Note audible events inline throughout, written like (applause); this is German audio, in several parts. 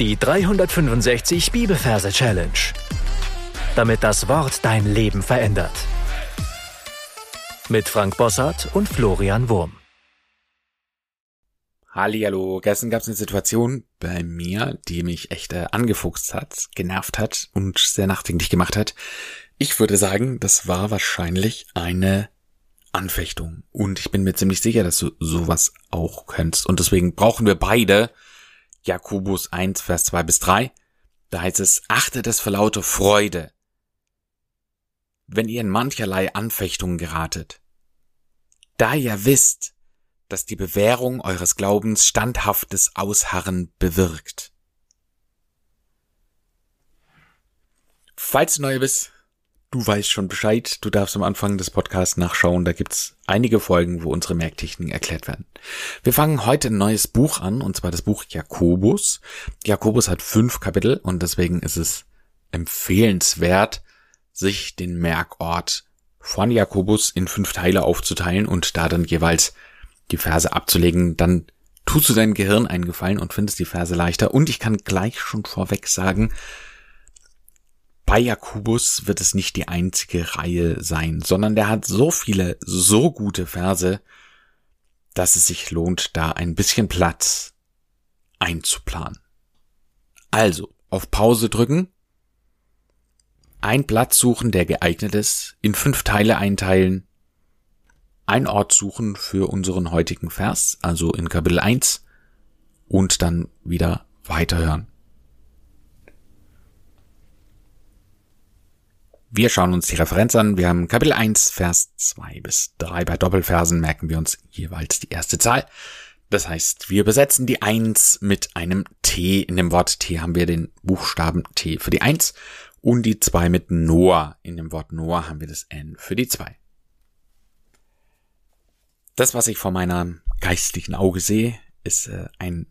Die 365 Bibelverse Challenge. Damit das Wort dein Leben verändert. Mit Frank Bossart und Florian Wurm. Hallihallo, gestern gab es eine Situation bei mir, die mich echt äh, angefuchst hat, genervt hat und sehr nachdenklich gemacht hat. Ich würde sagen, das war wahrscheinlich eine Anfechtung. Und ich bin mir ziemlich sicher, dass du sowas auch kennst. Und deswegen brauchen wir beide Jakobus 1, Vers 2 bis 3. Da heißt es, achtet es für laute Freude, wenn ihr in mancherlei Anfechtungen geratet. Da ihr wisst, dass die Bewährung eures Glaubens standhaftes Ausharren bewirkt. Falls du neu bist, Du weißt schon Bescheid, du darfst am Anfang des Podcasts nachschauen, da gibt's einige Folgen, wo unsere Merktechniken erklärt werden. Wir fangen heute ein neues Buch an, und zwar das Buch Jakobus. Jakobus hat fünf Kapitel und deswegen ist es empfehlenswert, sich den Merkort von Jakobus in fünf Teile aufzuteilen und da dann jeweils die Verse abzulegen, dann tust du deinem Gehirn einen Gefallen und findest die Verse leichter. Und ich kann gleich schon vorweg sagen, bei Jakobus wird es nicht die einzige Reihe sein, sondern der hat so viele, so gute Verse, dass es sich lohnt, da ein bisschen Platz einzuplanen. Also, auf Pause drücken, ein Platz suchen, der geeignet ist, in fünf Teile einteilen, ein Ort suchen für unseren heutigen Vers, also in Kapitel 1, und dann wieder weiterhören. Wir schauen uns die Referenz an. Wir haben Kapitel 1, Vers 2 bis 3. Bei Doppelversen merken wir uns jeweils die erste Zahl. Das heißt, wir besetzen die 1 mit einem T. In dem Wort T haben wir den Buchstaben T für die 1 und die 2 mit Noah. In dem Wort Noah haben wir das N für die 2. Das, was ich vor meinem geistlichen Auge sehe, ist äh, ein,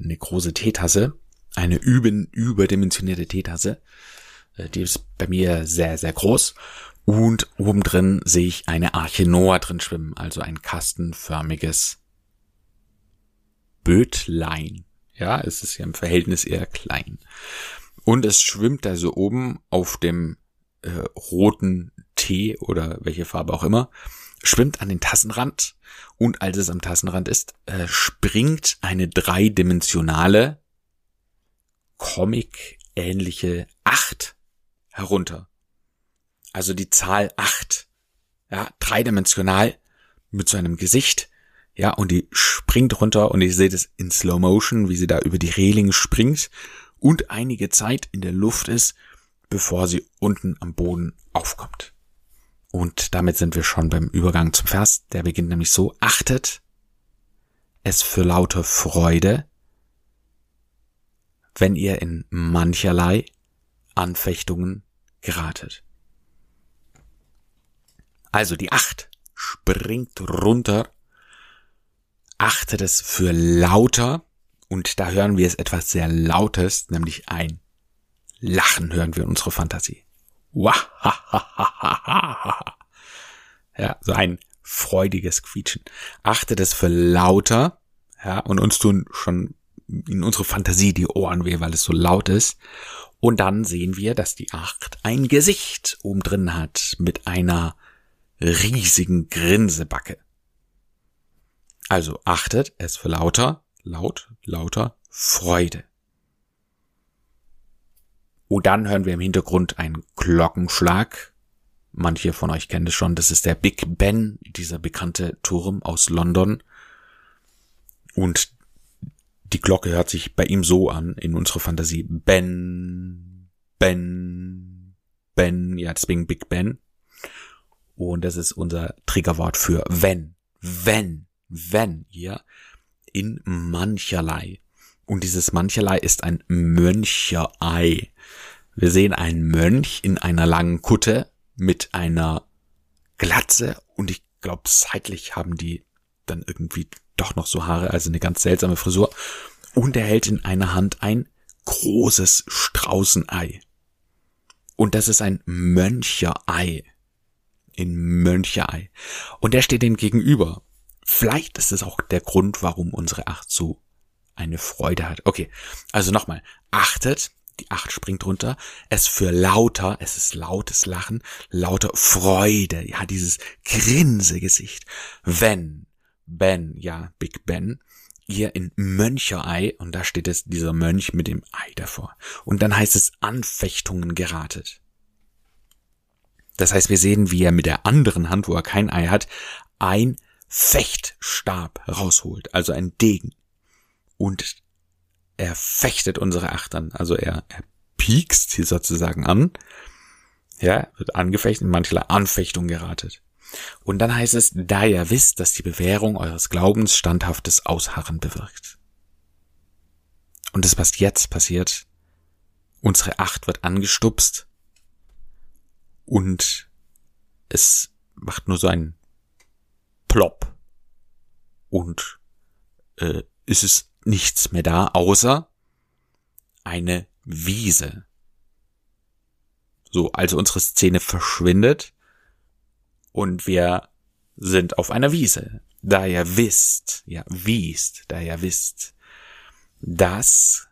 eine große Teetasse, eine üben, überdimensionierte Teetasse die ist bei mir sehr, sehr groß. Und oben drin sehe ich eine Arche Noah drin schwimmen, also ein kastenförmiges Bötlein. Ja, es ist ja im Verhältnis eher klein. Und es schwimmt also oben auf dem äh, roten Tee oder welche Farbe auch immer, schwimmt an den Tassenrand und als es am Tassenrand ist, äh, springt eine dreidimensionale Comic-ähnliche Acht herunter. Also die Zahl acht, ja, dreidimensional mit so einem Gesicht, ja, und die springt runter und ich sehe das in Slow Motion, wie sie da über die Reling springt und einige Zeit in der Luft ist, bevor sie unten am Boden aufkommt. Und damit sind wir schon beim Übergang zum Vers. Der beginnt nämlich so, achtet es für lauter Freude, wenn ihr in mancherlei Anfechtungen geratet. Also die Acht springt runter, achtet es für lauter und da hören wir es etwas sehr Lautes, nämlich ein Lachen hören wir in unsere Fantasie. (laughs) Ja, so ein freudiges Quietschen. Achtet es für lauter, ja, und uns tun schon in unsere Fantasie die Ohren weh, weil es so laut ist. Und dann sehen wir, dass die Acht ein Gesicht oben drin hat mit einer riesigen Grinsebacke. Also achtet es für lauter, laut, lauter Freude. Und dann hören wir im Hintergrund einen Glockenschlag. Manche von euch kennen es schon, das ist der Big Ben, dieser bekannte Turm aus London. Und die Glocke hört sich bei ihm so an, in unserer Fantasie. Ben, Ben, Ben, ja, deswegen Big Ben. Und das ist unser Triggerwort für wenn, wenn, wenn, ja, in mancherlei. Und dieses mancherlei ist ein Möncherei. Wir sehen einen Mönch in einer langen Kutte mit einer Glatze und ich glaube, seitlich haben die dann irgendwie doch noch so Haare, also eine ganz seltsame Frisur. Und er hält in einer Hand ein großes Straußenei. Und das ist ein Möncherei. In Möncherei. Und der steht dem gegenüber. Vielleicht ist es auch der Grund, warum unsere Acht so eine Freude hat. Okay, also nochmal, achtet, die acht springt runter, es für lauter, es ist lautes Lachen, lauter Freude, ja, dieses Grinsegesicht, wenn, Ben, ja, Big Ben, ihr in Möncherei, und da steht es, dieser Mönch mit dem Ei davor. Und dann heißt es Anfechtungen geratet. Das heißt, wir sehen, wie er mit der anderen Hand, wo er kein Ei hat, ein Fechtstab rausholt, also ein Degen. Und er fechtet unsere Achtern, also er, er piekst sie sozusagen an. Ja, wird angefechtet, in mancherlei Anfechtung geratet. Und dann heißt es, da ihr wisst, dass die Bewährung eures Glaubens standhaftes Ausharren bewirkt. Und das, was jetzt passiert, unsere Acht wird angestupst und es macht nur so ein Plop und äh, ist es nichts mehr da, außer eine Wiese. So, also unsere Szene verschwindet und wir sind auf einer Wiese. Da ihr wisst, ja, wiest, da ihr wisst, das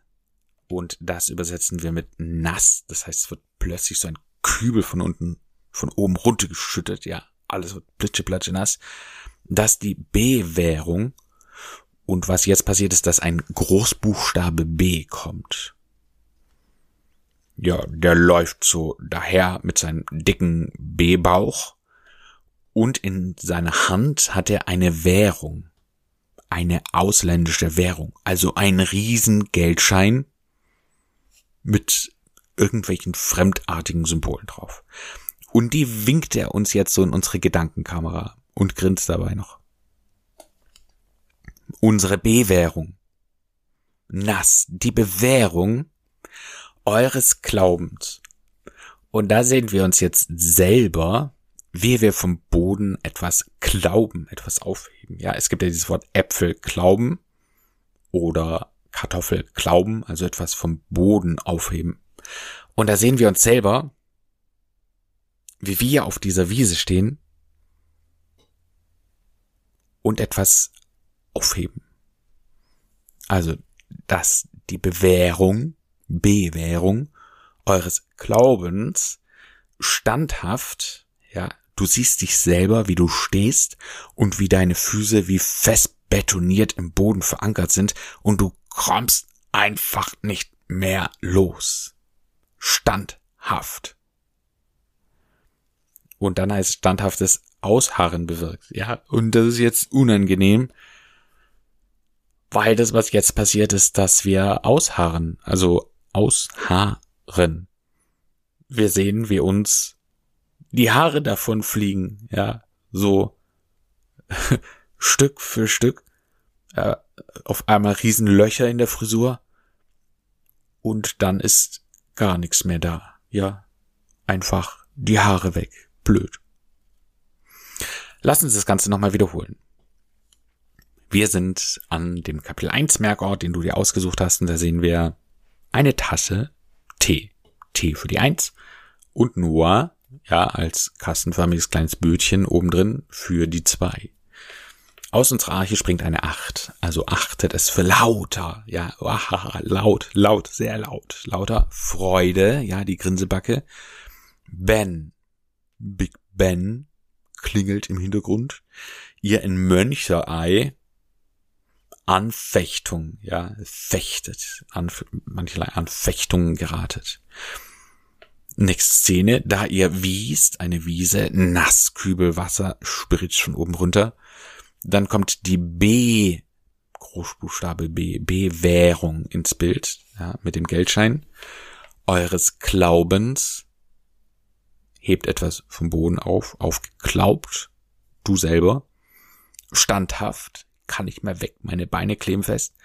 und das übersetzen wir mit nass. Das heißt, es wird plötzlich so ein Kübel von unten, von oben runtergeschüttet, ja, alles wird plitsche nass. Dass die B-Währung und was jetzt passiert ist, dass ein Großbuchstabe B kommt. Ja, der läuft so daher mit seinem dicken B-Bauch und in seiner Hand hat er eine Währung, eine ausländische Währung, also ein Riesengeldschein mit irgendwelchen fremdartigen Symbolen drauf. Und die winkt er uns jetzt so in unsere Gedankenkamera und grinst dabei noch unsere Bewährung. Nass, die Bewährung eures Glaubens. Und da sehen wir uns jetzt selber, wie wir vom Boden etwas glauben, etwas aufheben. Ja, es gibt ja dieses Wort Äpfel glauben oder Kartoffel glauben, also etwas vom Boden aufheben. Und da sehen wir uns selber, wie wir auf dieser Wiese stehen und etwas aufheben. Also, dass die Bewährung, Bewährung eures Glaubens standhaft, ja, du siehst dich selber, wie du stehst und wie deine Füße wie fest betoniert im Boden verankert sind und du kommst einfach nicht mehr los. Standhaft. Und dann heißt standhaftes Ausharren bewirkt. Ja, und das ist jetzt unangenehm, weil das, was jetzt passiert ist, dass wir ausharren, also ausharren. Wir sehen, wie uns die Haare davon fliegen, ja, so (laughs) Stück für Stück, äh, auf einmal riesen Löcher in der Frisur und dann ist gar nichts mehr da, ja, einfach die Haare weg, blöd. Lass uns das Ganze nochmal wiederholen. Wir sind an dem Kapitel 1 Merkort, den du dir ausgesucht hast, und da sehen wir eine Tasse Tee. Tee für die 1 und nur, ja, als kastenförmiges kleines Bötchen obendrin für die 2. Aus unserer Arche springt eine 8, also achtet es für lauter, ja, (laughs) laut, laut, sehr laut, lauter Freude, ja, die Grinsebacke. Ben, Big Ben, klingelt im Hintergrund. Ihr in Möncherei, Anfechtung, ja, fechtet, an, mancherlei Anfechtungen geratet. Nächste Szene, da ihr wiest, eine Wiese, Nasskübel Wasser spritzt von oben runter. Dann kommt die B, Großbuchstabe B, B-Währung ins Bild, ja, mit dem Geldschein eures Glaubens. Hebt etwas vom Boden auf, aufgeglaubt, du selber. Standhaft, kann nicht mehr weg, meine Beine kleben fest.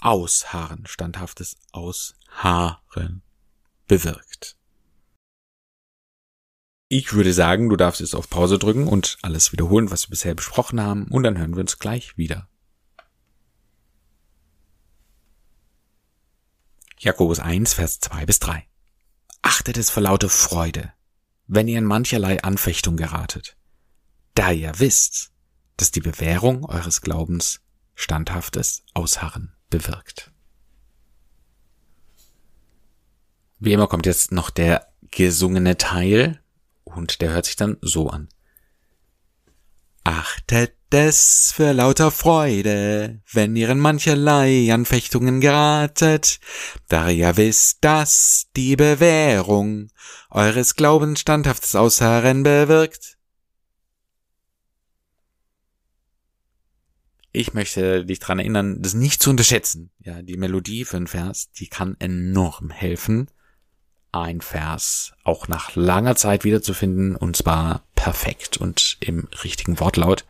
Ausharren, standhaftes Ausharren bewirkt. Ich würde sagen, du darfst jetzt auf Pause drücken und alles wiederholen, was wir bisher besprochen haben, und dann hören wir uns gleich wieder. Jakobus 1, Vers 2 bis 3. Achtet es vor lauter Freude, wenn ihr in mancherlei Anfechtung geratet, da ihr wisst, dass die Bewährung eures Glaubens standhaftes Ausharren bewirkt. Wie immer kommt jetzt noch der gesungene Teil und der hört sich dann so an. Achtet es für lauter Freude, wenn ihr in mancherlei Anfechtungen geratet, da ihr wisst, dass die Bewährung eures Glaubens standhaftes Ausharren bewirkt. Ich möchte dich dran erinnern, das nicht zu unterschätzen. Ja, die Melodie für einen Vers, die kann enorm helfen, ein Vers auch nach langer Zeit wiederzufinden und zwar perfekt und im richtigen Wortlaut.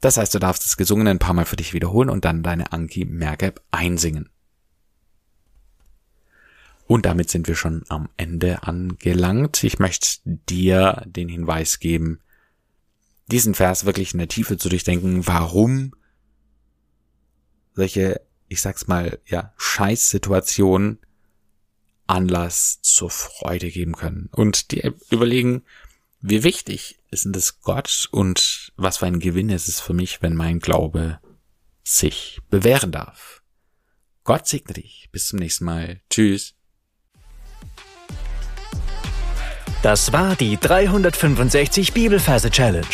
Das heißt, du darfst das Gesungene ein paar Mal für dich wiederholen und dann deine Anki Merkab einsingen. Und damit sind wir schon am Ende angelangt. Ich möchte dir den Hinweis geben, diesen Vers wirklich in der Tiefe zu durchdenken, warum solche, ich sag's mal, ja, Scheißsituationen Anlass zur Freude geben können. Und die überlegen, wie wichtig ist denn das Gott und was für ein Gewinn ist es für mich, wenn mein Glaube sich bewähren darf. Gott segne dich. Bis zum nächsten Mal. Tschüss. Das war die 365 Bibelferse Challenge.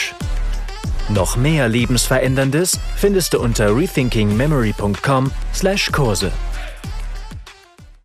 Noch mehr Lebensveränderndes findest du unter rethinkingmemory.com/Kurse.